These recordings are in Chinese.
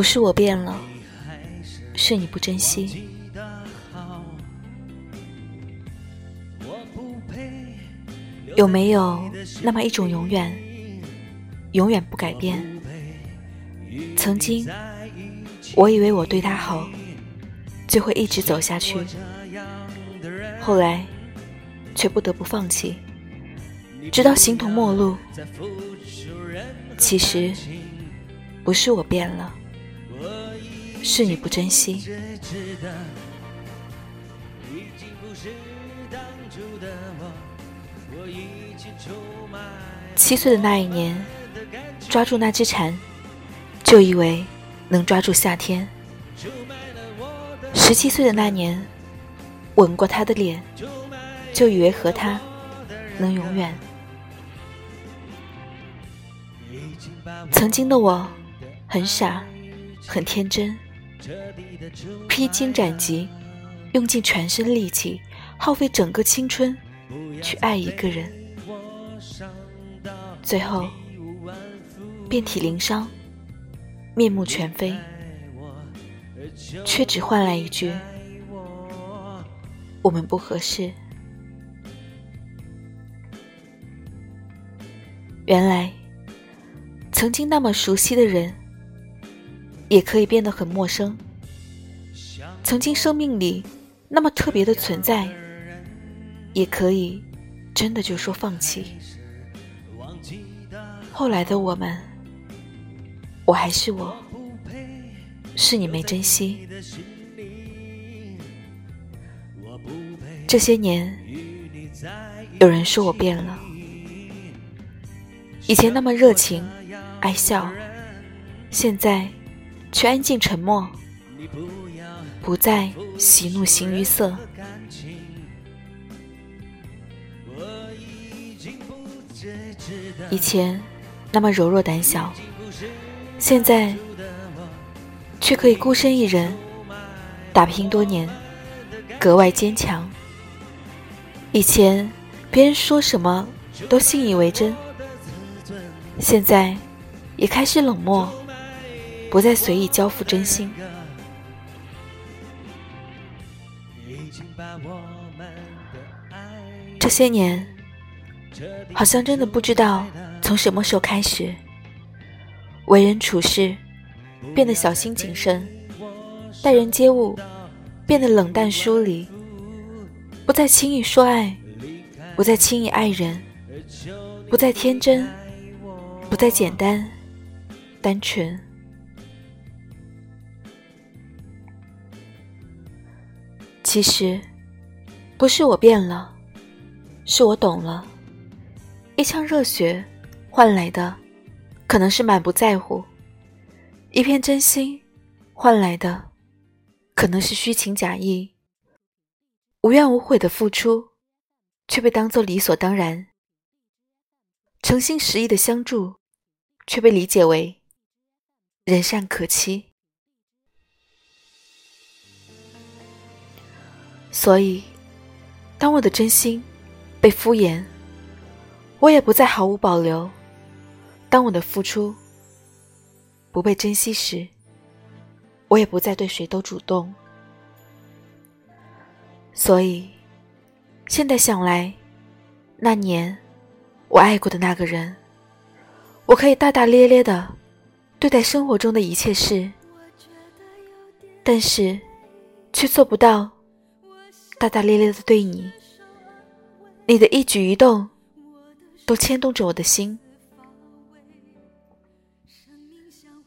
不是我变了，是你不珍惜。有没有那么一种永远，永远不改变？曾经，我以为我对他好，就会一直走下去，后来却不得不放弃，直到形同陌路。其实，不是我变了。是你不珍惜。七岁的那一年，抓住那只蝉，就以为能抓住夏天。十七岁的那年，吻过他的脸，就以为和他能永远。曾经的我，很傻，很天真。披荆斩棘，用尽全身力气，耗费整个青春去爱一个人，最后遍体鳞伤，面目全非，却只换来一句“我们不合适”。原来，曾经那么熟悉的人。也可以变得很陌生。曾经生命里那么特别的存在，也可以真的就说放弃。后来的我们，我还是我，是你没珍惜。这些年，有人说我变了，以前那么热情、爱笑，现在。却安静沉默，不再喜怒形于色。以前那么柔弱胆小，现在却可以孤身一人打拼多年，格外坚强。以前别人说什么都信以为真，现在也开始冷漠。不再随意交付真心。这些年，好像真的不知道从什么时候开始，为人处事变得小心谨慎，待人接物变得冷淡疏离，不再轻易说爱，不再轻易爱人，不再天真，不再简单单纯。其实，不是我变了，是我懂了。一腔热血换来的，可能是满不在乎；一片真心换来的，可能是虚情假意。无怨无悔的付出，却被当作理所当然；诚心实意的相助，却被理解为人善可欺。所以，当我的真心被敷衍，我也不再毫无保留；当我的付出不被珍惜时，我也不再对谁都主动。所以，现在想来，那年我爱过的那个人，我可以大大咧咧的对待生活中的一切事，但是却做不到。大大咧咧的对你，你的一举一动都牵动着我的心，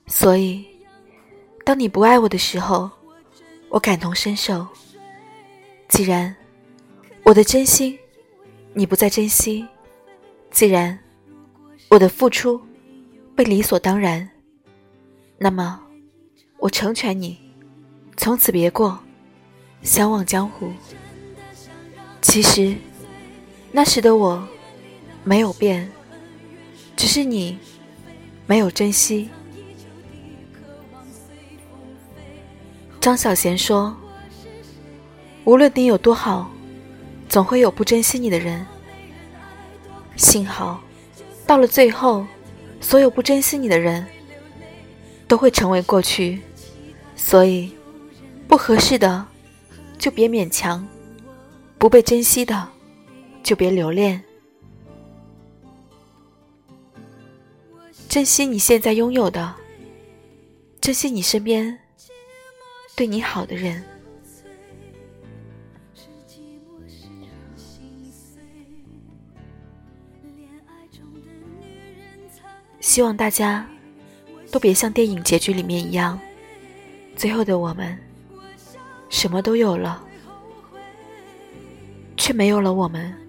所以当你不爱我的时候，我感同身受。既然我的真心你不再珍惜，既然我的付出被理所当然，那么我成全你，从此别过，相忘江湖。其实，那时的我没有变，只是你没有珍惜。张小娴说：“无论你有多好，总会有不珍惜你的人。幸好，到了最后，所有不珍惜你的人，都都会成为过去，所以不合适的就别勉强，不被珍惜的就别留恋。珍惜你现在拥有的，珍惜你身边对你好的人。希望大家都别像电影结局里面一样，最后的我们什么都有了，却没有了我们。